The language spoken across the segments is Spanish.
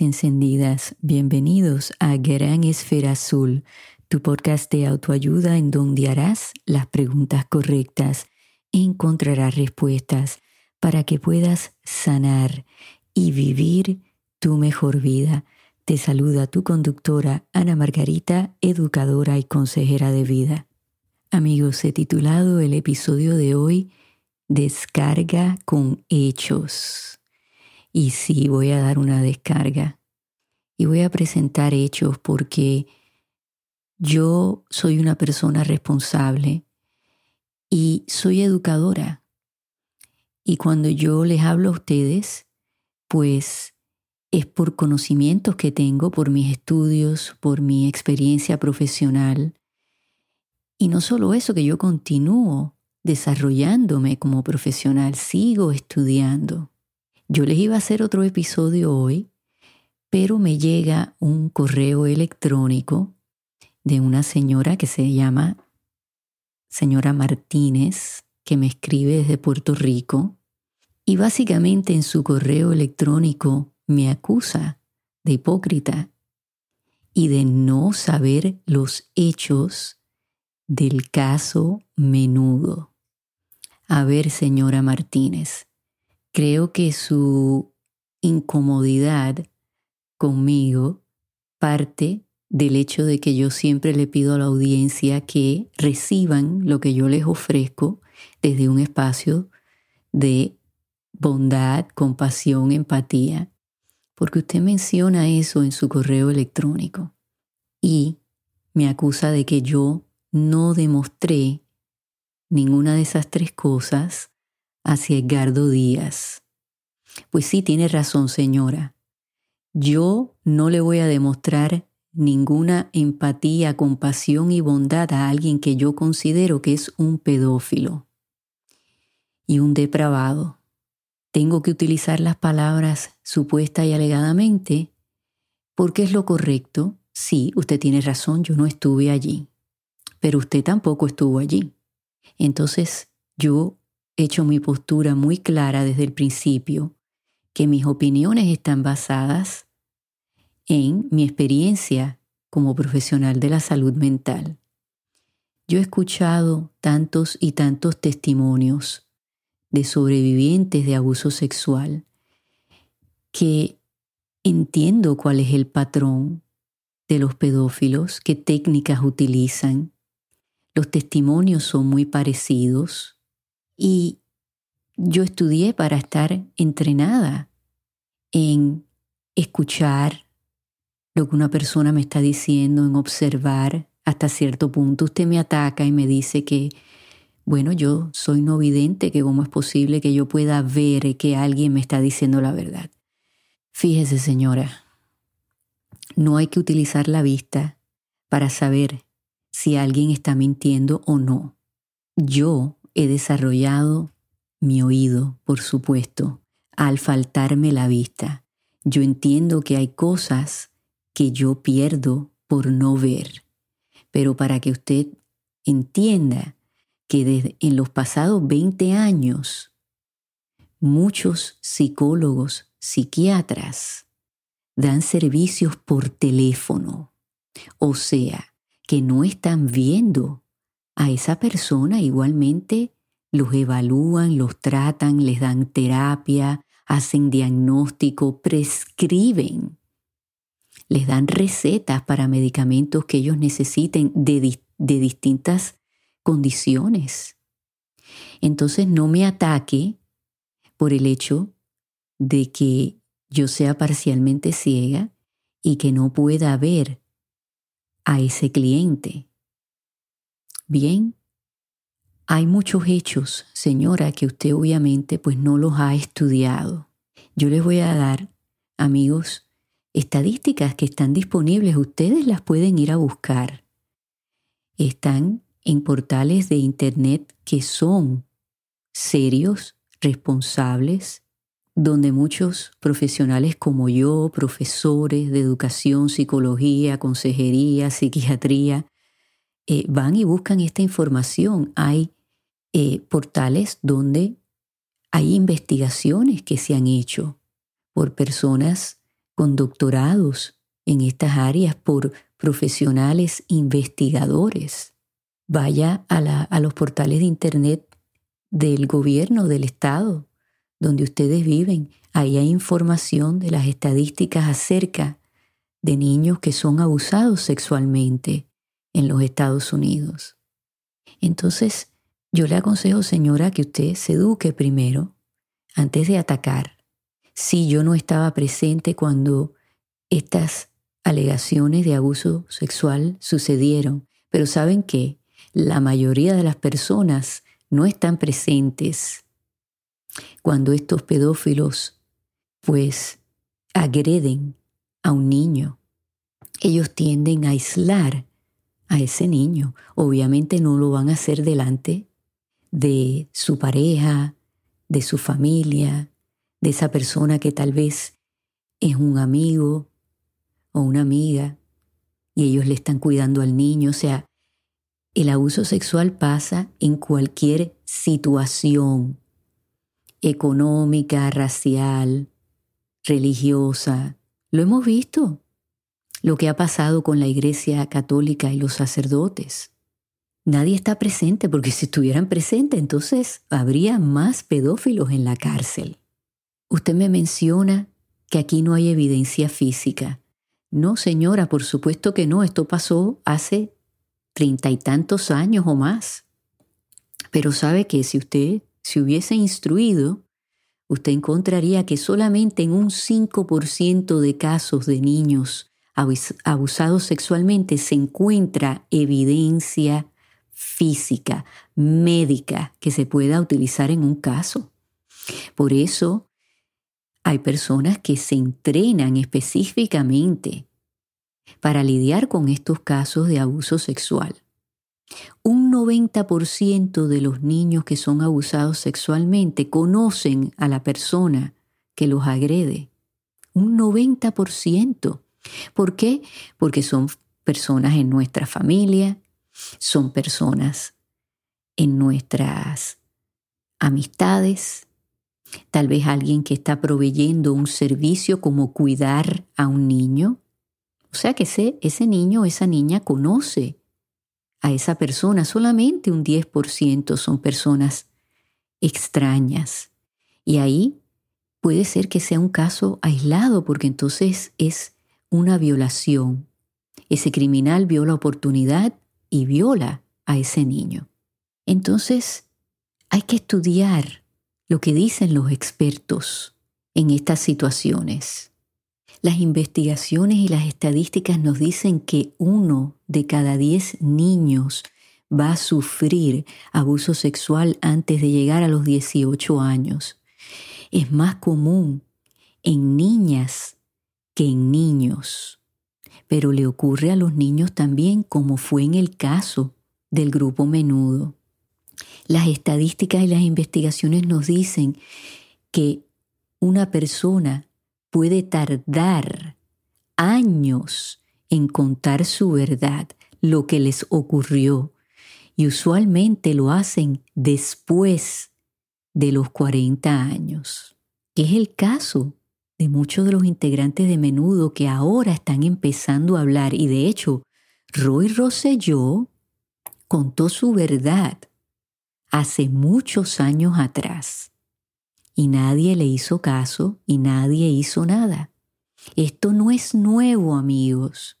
encendidas, bienvenidos a Gran Esfera Azul, tu podcast de autoayuda en donde harás las preguntas correctas encontrarás respuestas para que puedas sanar y vivir tu mejor vida. Te saluda tu conductora Ana Margarita, educadora y consejera de vida. Amigos, he titulado el episodio de hoy Descarga con hechos. Y sí, voy a dar una descarga. Y voy a presentar hechos porque yo soy una persona responsable y soy educadora. Y cuando yo les hablo a ustedes, pues es por conocimientos que tengo, por mis estudios, por mi experiencia profesional. Y no solo eso, que yo continúo desarrollándome como profesional, sigo estudiando. Yo les iba a hacer otro episodio hoy, pero me llega un correo electrónico de una señora que se llama señora Martínez, que me escribe desde Puerto Rico, y básicamente en su correo electrónico me acusa de hipócrita y de no saber los hechos del caso menudo. A ver, señora Martínez, Creo que su incomodidad conmigo parte del hecho de que yo siempre le pido a la audiencia que reciban lo que yo les ofrezco desde un espacio de bondad, compasión, empatía, porque usted menciona eso en su correo electrónico y me acusa de que yo no demostré ninguna de esas tres cosas hacia Edgardo Díaz. Pues sí, tiene razón, señora. Yo no le voy a demostrar ninguna empatía, compasión y bondad a alguien que yo considero que es un pedófilo y un depravado. Tengo que utilizar las palabras supuesta y alegadamente porque es lo correcto. Sí, usted tiene razón, yo no estuve allí, pero usted tampoco estuvo allí. Entonces yo hecho mi postura muy clara desde el principio, que mis opiniones están basadas en mi experiencia como profesional de la salud mental. Yo he escuchado tantos y tantos testimonios de sobrevivientes de abuso sexual que entiendo cuál es el patrón de los pedófilos, qué técnicas utilizan. Los testimonios son muy parecidos y yo estudié para estar entrenada en escuchar lo que una persona me está diciendo, en observar hasta cierto punto. Usted me ataca y me dice que, bueno, yo soy no vidente, que cómo es posible que yo pueda ver que alguien me está diciendo la verdad. Fíjese, señora, no hay que utilizar la vista para saber si alguien está mintiendo o no. Yo He desarrollado mi oído, por supuesto, al faltarme la vista. Yo entiendo que hay cosas que yo pierdo por no ver. Pero para que usted entienda que desde en los pasados 20 años muchos psicólogos, psiquiatras dan servicios por teléfono. O sea, que no están viendo a esa persona igualmente los evalúan, los tratan, les dan terapia, hacen diagnóstico, prescriben, les dan recetas para medicamentos que ellos necesiten de, de distintas condiciones. Entonces no me ataque por el hecho de que yo sea parcialmente ciega y que no pueda ver a ese cliente. Bien, hay muchos hechos, señora, que usted obviamente pues no los ha estudiado. Yo les voy a dar, amigos, estadísticas que están disponibles, ustedes las pueden ir a buscar. Están en portales de Internet que son serios, responsables, donde muchos profesionales como yo, profesores de educación, psicología, consejería, psiquiatría, eh, van y buscan esta información. Hay eh, portales donde hay investigaciones que se han hecho por personas con doctorados en estas áreas por profesionales investigadores. Vaya a, a los portales de Internet del gobierno, del Estado, donde ustedes viven. Ahí hay información de las estadísticas acerca de niños que son abusados sexualmente en los Estados Unidos. Entonces, yo le aconsejo, señora, que usted se eduque primero antes de atacar. Si yo no estaba presente cuando estas alegaciones de abuso sexual sucedieron, pero ¿saben qué? La mayoría de las personas no están presentes cuando estos pedófilos pues agreden a un niño. Ellos tienden a aislar a ese niño. Obviamente no lo van a hacer delante de su pareja, de su familia, de esa persona que tal vez es un amigo o una amiga y ellos le están cuidando al niño. O sea, el abuso sexual pasa en cualquier situación económica, racial, religiosa. Lo hemos visto, lo que ha pasado con la Iglesia Católica y los sacerdotes. Nadie está presente porque si estuvieran presentes entonces habría más pedófilos en la cárcel. Usted me menciona que aquí no hay evidencia física. No, señora, por supuesto que no. Esto pasó hace treinta y tantos años o más. Pero sabe que si usted se hubiese instruido, usted encontraría que solamente en un 5% de casos de niños abusados sexualmente se encuentra evidencia física, médica, que se pueda utilizar en un caso. Por eso hay personas que se entrenan específicamente para lidiar con estos casos de abuso sexual. Un 90% de los niños que son abusados sexualmente conocen a la persona que los agrede. Un 90%. ¿Por qué? Porque son personas en nuestra familia, son personas en nuestras amistades, tal vez alguien que está proveyendo un servicio como cuidar a un niño, o sea que ese, ese niño o esa niña conoce a esa persona. Solamente un 10% son personas extrañas. Y ahí puede ser que sea un caso aislado porque entonces es una violación. Ese criminal vio la oportunidad y viola a ese niño. Entonces, hay que estudiar lo que dicen los expertos en estas situaciones. Las investigaciones y las estadísticas nos dicen que uno de cada diez niños va a sufrir abuso sexual antes de llegar a los 18 años. Es más común en niñas que en niños, pero le ocurre a los niños también como fue en el caso del grupo menudo. Las estadísticas y las investigaciones nos dicen que una persona puede tardar años en contar su verdad, lo que les ocurrió, y usualmente lo hacen después de los 40 años, es el caso de muchos de los integrantes de menudo que ahora están empezando a hablar y de hecho Roy Rosselló contó su verdad hace muchos años atrás y nadie le hizo caso y nadie hizo nada. Esto no es nuevo, amigos.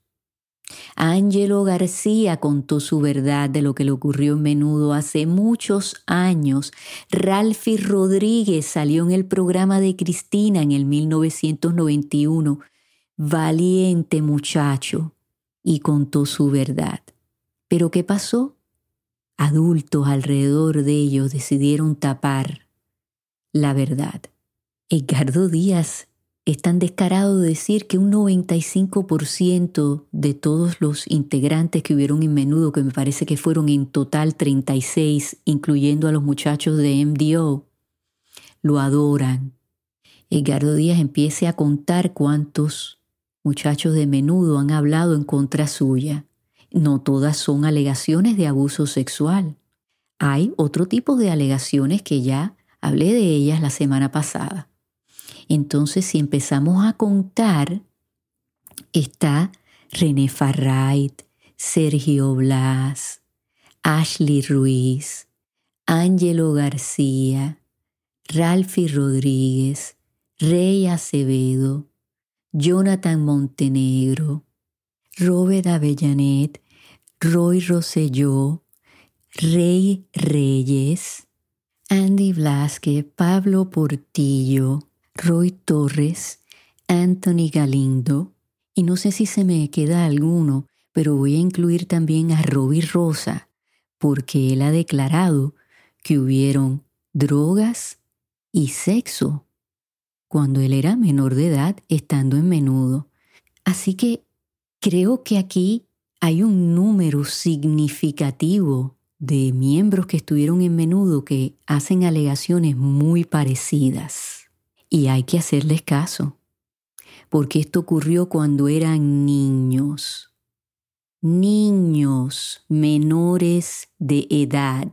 Ángelo García contó su verdad de lo que le ocurrió en menudo hace muchos años. Ralphie Rodríguez salió en el programa de Cristina en el 1991. Valiente muchacho. Y contó su verdad. Pero ¿qué pasó? Adultos alrededor de ellos decidieron tapar la verdad. Edgardo Díaz es tan descarado de decir que un 95% de todos los integrantes que hubieron en menudo, que me parece que fueron en total 36, incluyendo a los muchachos de MDO, lo adoran. Edgardo Díaz empiece a contar cuántos muchachos de menudo han hablado en contra suya. No todas son alegaciones de abuso sexual. Hay otro tipo de alegaciones que ya Hablé de ellas la semana pasada. Entonces, si empezamos a contar, está René Farrait, Sergio Blas, Ashley Ruiz, Ángelo García, Ralfi Rodríguez, Rey Acevedo, Jonathan Montenegro, Robert Avellanet, Roy Rosselló, Rey Reyes, Andy Blasque, Pablo Portillo, Roy Torres, Anthony Galindo, y no sé si se me queda alguno, pero voy a incluir también a Roby Rosa, porque él ha declarado que hubieron drogas y sexo cuando él era menor de edad estando en menudo. Así que creo que aquí hay un número significativo de miembros que estuvieron en menudo que hacen alegaciones muy parecidas. Y hay que hacerles caso porque esto ocurrió cuando eran niños, niños menores de edad.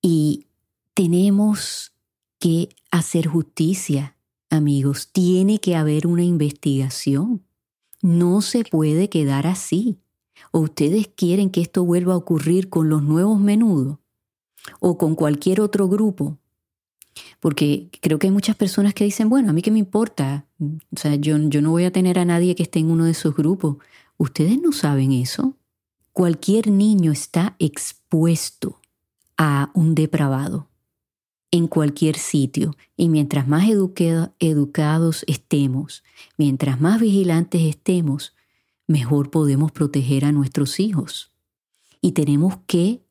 Y tenemos que hacer justicia, amigos, tiene que haber una investigación. No se puede quedar así. ¿O ustedes quieren que esto vuelva a ocurrir con los nuevos menudos? ¿O con cualquier otro grupo? Porque creo que hay muchas personas que dicen, bueno, a mí qué me importa, o sea, yo, yo no voy a tener a nadie que esté en uno de esos grupos. ¿Ustedes no saben eso? Cualquier niño está expuesto a un depravado en cualquier sitio. Y mientras más educados estemos, mientras más vigilantes estemos, mejor podemos proteger a nuestros hijos. Y tenemos que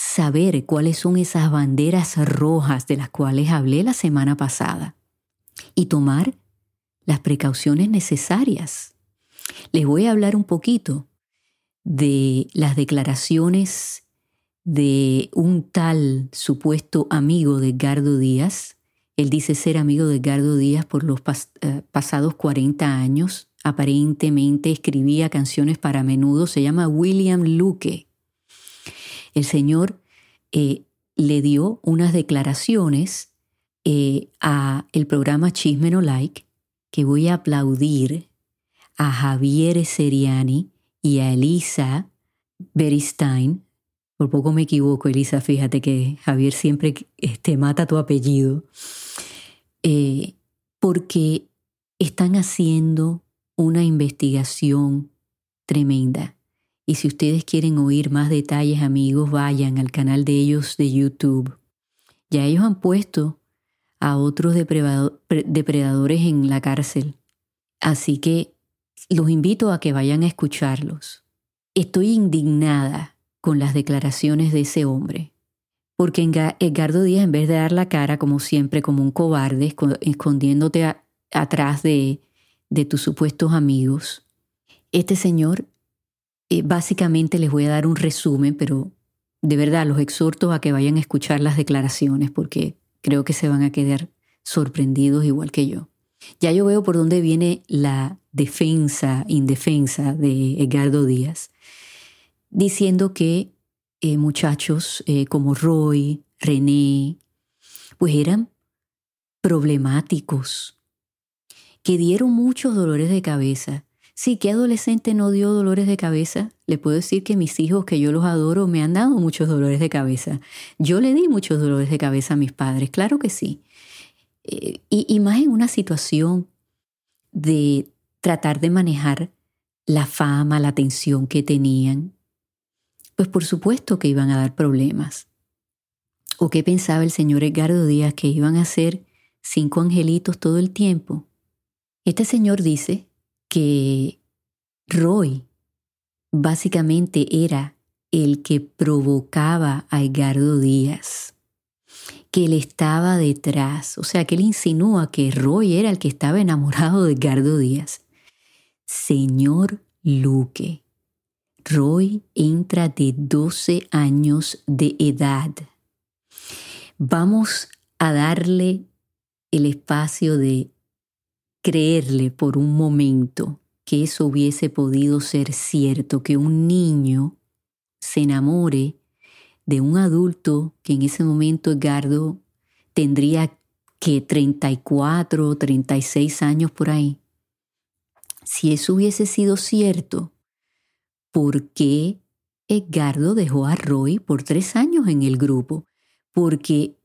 saber cuáles son esas banderas rojas de las cuales hablé la semana pasada y tomar las precauciones necesarias. Les voy a hablar un poquito de las declaraciones de un tal supuesto amigo de Edgardo Díaz. Él dice ser amigo de Edgardo Díaz por los eh, pasados 40 años. Aparentemente escribía canciones para menudo. Se llama William Luque. El Señor eh, le dio unas declaraciones eh, a el programa Chisme No Like que voy a aplaudir a Javier Seriani y a Elisa Beristain. Por poco me equivoco, Elisa, fíjate que Javier siempre te este, mata tu apellido. Eh, porque están haciendo una investigación tremenda. Y si ustedes quieren oír más detalles, amigos, vayan al canal de ellos de YouTube. Ya ellos han puesto a otros depredadores en la cárcel. Así que los invito a que vayan a escucharlos. Estoy indignada con las declaraciones de ese hombre, porque Edgardo Díaz, en vez de dar la cara, como siempre, como un cobarde, escondiéndote atrás de, de tus supuestos amigos, este señor eh, básicamente les voy a dar un resumen, pero de verdad los exhorto a que vayan a escuchar las declaraciones porque creo que se van a quedar sorprendidos igual que yo. Ya yo veo por dónde viene la defensa, indefensa de Edgardo Díaz, diciendo que eh, muchachos eh, como Roy, René, pues eran problemáticos, que dieron muchos dolores de cabeza Sí, ¿qué adolescente no dio dolores de cabeza? Le puedo decir que mis hijos, que yo los adoro, me han dado muchos dolores de cabeza. Yo le di muchos dolores de cabeza a mis padres, claro que sí. Eh, y, y más en una situación de tratar de manejar la fama, la atención que tenían, pues por supuesto que iban a dar problemas. ¿O qué pensaba el señor Edgardo Díaz que iban a ser cinco angelitos todo el tiempo? Este señor dice que Roy básicamente era el que provocaba a Edgardo Díaz, que él estaba detrás, o sea, que él insinúa que Roy era el que estaba enamorado de Edgardo Díaz. Señor Luque, Roy entra de 12 años de edad. Vamos a darle el espacio de creerle por un momento que eso hubiese podido ser cierto, que un niño se enamore de un adulto que en ese momento Edgardo tendría que 34, 36 años por ahí. Si eso hubiese sido cierto, ¿por qué Edgardo dejó a Roy por tres años en el grupo? Porque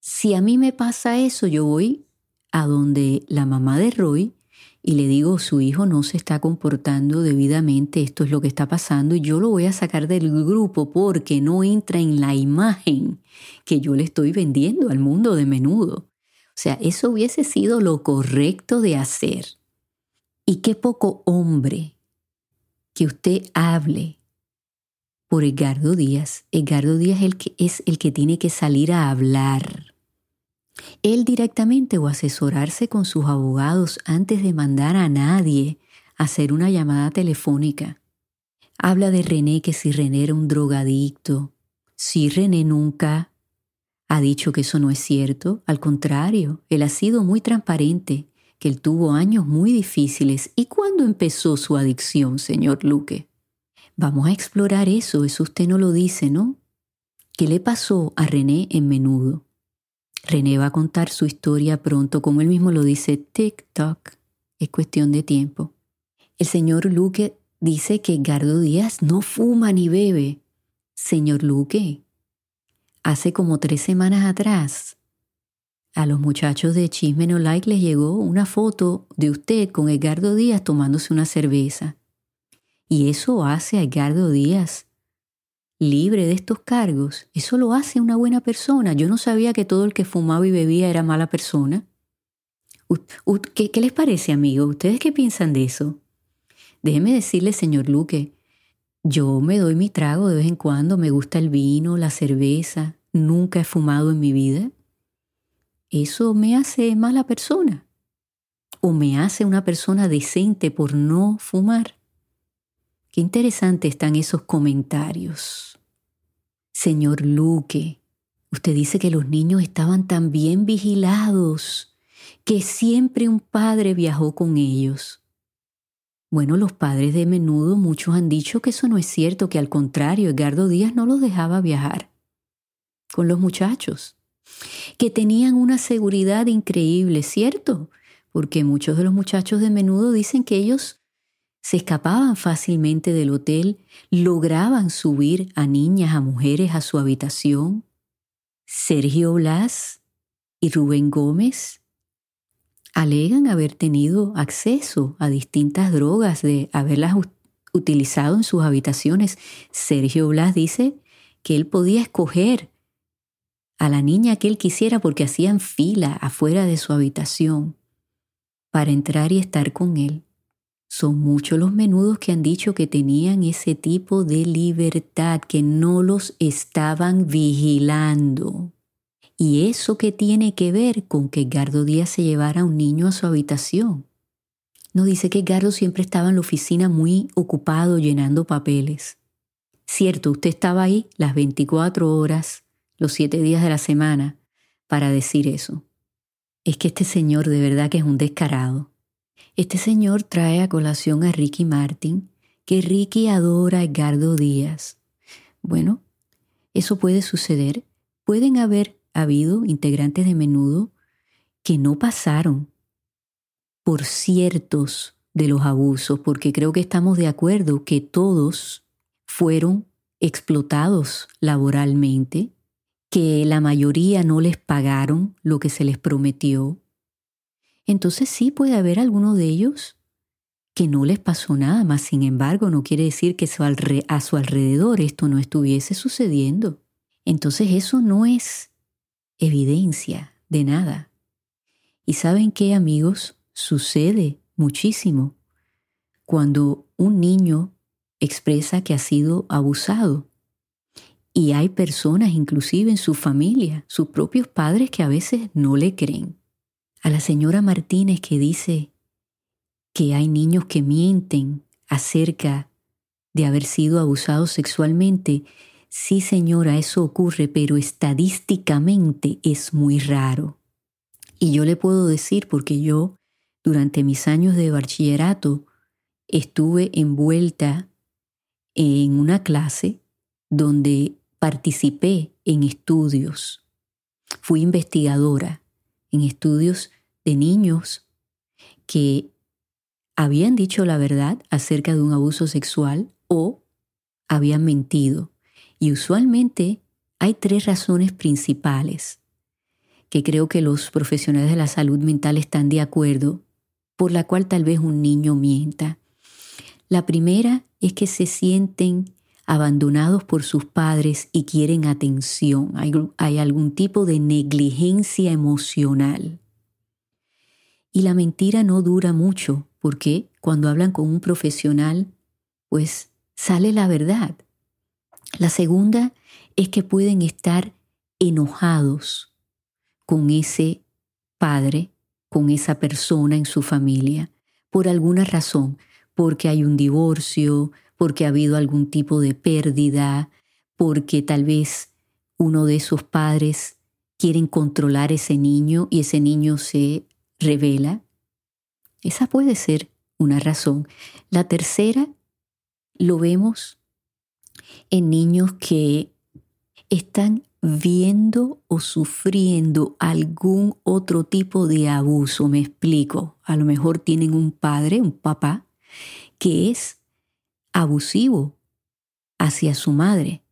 si a mí me pasa eso, yo voy a donde la mamá de Roy y le digo, su hijo no se está comportando debidamente, esto es lo que está pasando y yo lo voy a sacar del grupo porque no entra en la imagen que yo le estoy vendiendo al mundo de menudo. O sea, eso hubiese sido lo correcto de hacer. Y qué poco hombre que usted hable por Edgardo Díaz. Edgardo Díaz es el que, es el que tiene que salir a hablar. Él directamente o asesorarse con sus abogados antes de mandar a nadie a hacer una llamada telefónica. Habla de René que si René era un drogadicto. Si René nunca ha dicho que eso no es cierto. Al contrario, él ha sido muy transparente, que él tuvo años muy difíciles. ¿Y cuándo empezó su adicción, señor Luque? Vamos a explorar eso, eso usted no lo dice, ¿no? ¿Qué le pasó a René en menudo? René va a contar su historia pronto, como él mismo lo dice, tic-toc, es cuestión de tiempo. El señor Luque dice que Gardo Díaz no fuma ni bebe. Señor Luque, hace como tres semanas atrás, a los muchachos de Chisme No Like les llegó una foto de usted con Edgardo Díaz tomándose una cerveza. Y eso hace a Edgardo Díaz libre de estos cargos. Eso lo hace una buena persona. Yo no sabía que todo el que fumaba y bebía era mala persona. ¿Qué, qué les parece, amigos? ¿Ustedes qué piensan de eso? Déjeme decirle, señor Luque, yo me doy mi trago de vez en cuando, me gusta el vino, la cerveza, nunca he fumado en mi vida. ¿Eso me hace mala persona? ¿O me hace una persona decente por no fumar? Qué interesante están esos comentarios. Señor Luque, usted dice que los niños estaban tan bien vigilados, que siempre un padre viajó con ellos. Bueno, los padres de menudo muchos han dicho que eso no es cierto, que al contrario, Edgardo Díaz no los dejaba viajar con los muchachos, que tenían una seguridad increíble, ¿cierto? Porque muchos de los muchachos de menudo dicen que ellos se escapaban fácilmente del hotel, lograban subir a niñas, a mujeres a su habitación. Sergio Blas y Rubén Gómez alegan haber tenido acceso a distintas drogas, de haberlas utilizado en sus habitaciones. Sergio Blas dice que él podía escoger a la niña que él quisiera porque hacían fila afuera de su habitación para entrar y estar con él. Son muchos los menudos que han dicho que tenían ese tipo de libertad, que no los estaban vigilando. ¿Y eso qué tiene que ver con que Edgardo Díaz se llevara a un niño a su habitación? No dice que Edgardo siempre estaba en la oficina muy ocupado llenando papeles. Cierto, usted estaba ahí las 24 horas, los 7 días de la semana, para decir eso. Es que este señor de verdad que es un descarado. Este señor trae a colación a Ricky Martin, que Ricky adora a Edgardo Díaz. Bueno, eso puede suceder. Pueden haber habido integrantes de menudo que no pasaron por ciertos de los abusos, porque creo que estamos de acuerdo que todos fueron explotados laboralmente, que la mayoría no les pagaron lo que se les prometió. Entonces sí puede haber alguno de ellos que no les pasó nada, más sin embargo no quiere decir que a su alrededor esto no estuviese sucediendo. Entonces eso no es evidencia de nada. ¿Y saben qué, amigos? Sucede muchísimo cuando un niño expresa que ha sido abusado. Y hay personas, inclusive en su familia, sus propios padres, que a veces no le creen. A la señora Martínez que dice que hay niños que mienten acerca de haber sido abusados sexualmente, Sí, señora, eso ocurre, pero estadísticamente es muy raro. Y yo le puedo decir porque yo, durante mis años de bachillerato, estuve envuelta en una clase donde participé en estudios. Fui investigadora en estudios de niños que habían dicho la verdad acerca de un abuso sexual o habían mentido. Y usualmente hay tres razones principales que creo que los profesionales de la salud mental están de acuerdo, por la cual tal vez un niño mienta. La primera es que se sienten abandonados por sus padres y quieren atención. Hay, algún tipo de negligencia emocional. Y la mentira no dura mucho, porque cuando hablan con un profesional, pues sale la verdad. La segunda es que pueden estar enojados con ese padre, con esa persona en su familia, por alguna razón, porque hay un divorcio, porque ha habido algún tipo de pérdida, porque tal vez uno de esos padres quieren controlar ese niño y ese niño se revela. Esa puede ser una razón. La tercera lo vemos en niños que están viendo o sufriendo algún otro tipo de abuso. Me explico. A lo mejor tienen un padre, un papá, que es abusivo hacia su madre,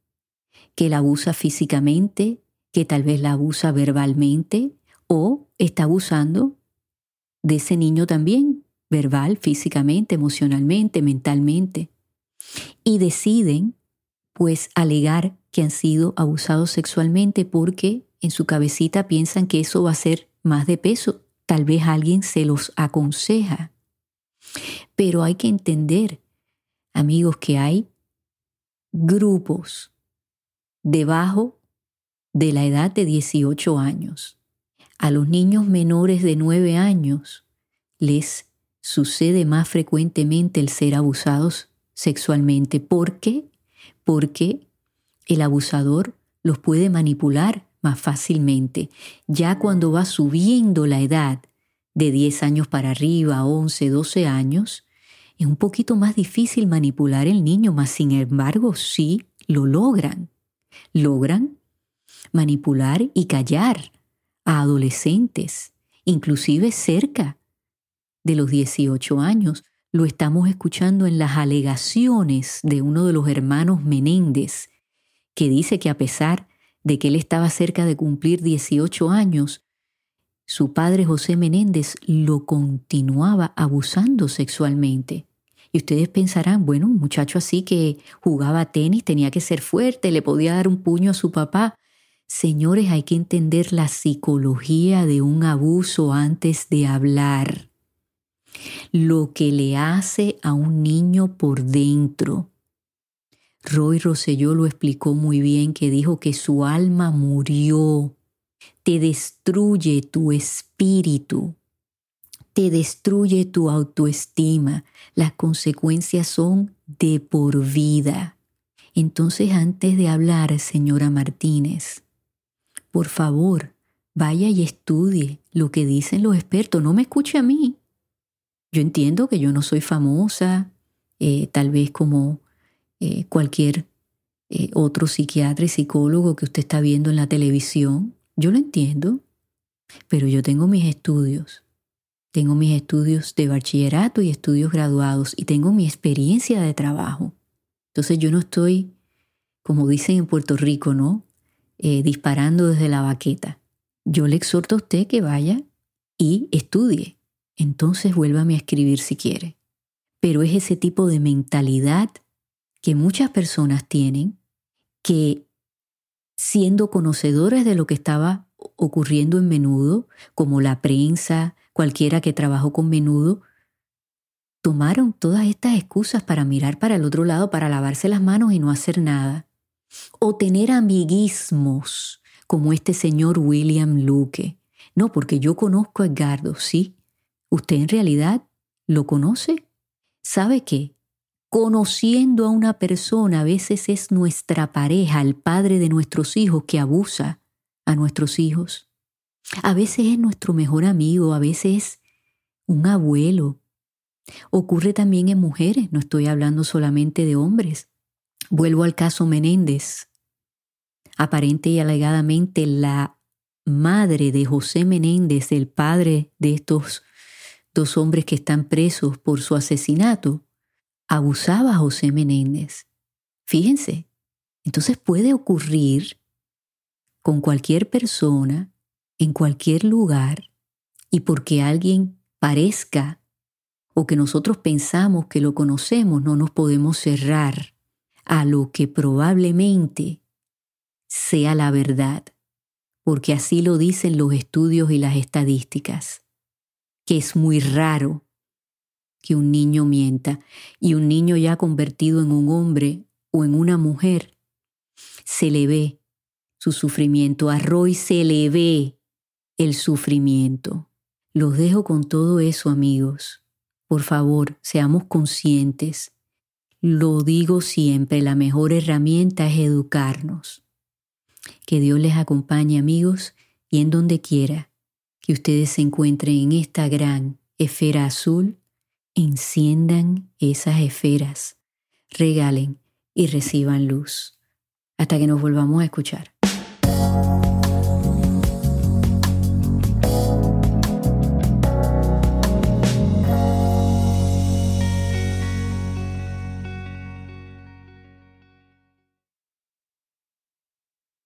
que la abusa físicamente, que tal vez la abusa verbalmente o está abusando de ese niño también, verbal, físicamente, emocionalmente, mentalmente. Y deciden, pues, alegar que han sido abusados sexualmente porque en su cabecita piensan que eso va a ser más de peso. Tal vez alguien se los aconseja. Pero hay que entender, amigos, que hay grupos debajo de la edad de 18 años. A los niños menores de 9 años les sucede más frecuentemente el ser abusados sexualmente. ¿Por qué? Porque el abusador los puede manipular más fácilmente. Ya cuando va subiendo la edad de 10 años para arriba, 11, 12 años, es un poquito más difícil manipular el niño, mas sin embargo sí lo logran. Logran manipular y callar a adolescentes, inclusive cerca de los 18 años. Lo estamos escuchando en las alegaciones de uno de los hermanos Menéndez, que dice que a pesar de que él estaba cerca de cumplir 18 años, su padre José Menéndez lo continuaba abusando sexualmente. Y ustedes pensarán, bueno, un muchacho así que jugaba tenis tenía que ser fuerte, le podía dar un puño a su papá. Señores, hay que entender la psicología de un abuso antes de hablar. Lo que le hace a un niño por dentro. Roy Rosselló lo explicó muy bien, que dijo que su alma murió te destruye tu espíritu, te destruye tu autoestima. Las consecuencias son de por vida. Entonces, antes de hablar, señora Martínez, por favor, vaya y estudie lo que dicen los expertos. No me escuche a mí. Yo entiendo que yo no soy famosa, eh, tal vez como eh, cualquier eh, otro psiquiatra y psicólogo que usted está viendo en la televisión. Yo lo entiendo, pero yo tengo mis estudios. Tengo mis estudios de bachillerato y estudios graduados y tengo mi experiencia de trabajo. Entonces yo no estoy, como dicen en Puerto Rico, ¿no? Eh, disparando desde la baqueta. Yo le exhorto a usted que vaya y estudie. Entonces vuélvame a escribir si quiere. Pero es ese tipo de mentalidad que muchas personas tienen que siendo conocedores de lo que estaba ocurriendo en menudo, como la prensa, cualquiera que trabajó con menudo, tomaron todas estas excusas para mirar para el otro lado, para lavarse las manos y no hacer nada. O tener amiguismos, como este señor William Luque. No, porque yo conozco a Edgardo, ¿sí? ¿Usted en realidad lo conoce? ¿Sabe qué? Conociendo a una persona, a veces es nuestra pareja, el padre de nuestros hijos, que abusa a nuestros hijos. A veces es nuestro mejor amigo, a veces es un abuelo. Ocurre también en mujeres, no estoy hablando solamente de hombres. Vuelvo al caso Menéndez. Aparente y alegadamente la madre de José Menéndez, el padre de estos dos hombres que están presos por su asesinato, abusaba a José Menéndez. Fíjense, entonces puede ocurrir con cualquier persona, en cualquier lugar, y porque alguien parezca o que nosotros pensamos que lo conocemos, no nos podemos cerrar a lo que probablemente sea la verdad, porque así lo dicen los estudios y las estadísticas, que es muy raro que un niño mienta y un niño ya convertido en un hombre o en una mujer, se le ve su sufrimiento, a Roy se le ve el sufrimiento. Los dejo con todo eso, amigos. Por favor, seamos conscientes. Lo digo siempre, la mejor herramienta es educarnos. Que Dios les acompañe, amigos, y en donde quiera que ustedes se encuentren en esta gran esfera azul, enciendan esas esferas, regalen y reciban luz. Hasta que nos volvamos a escuchar.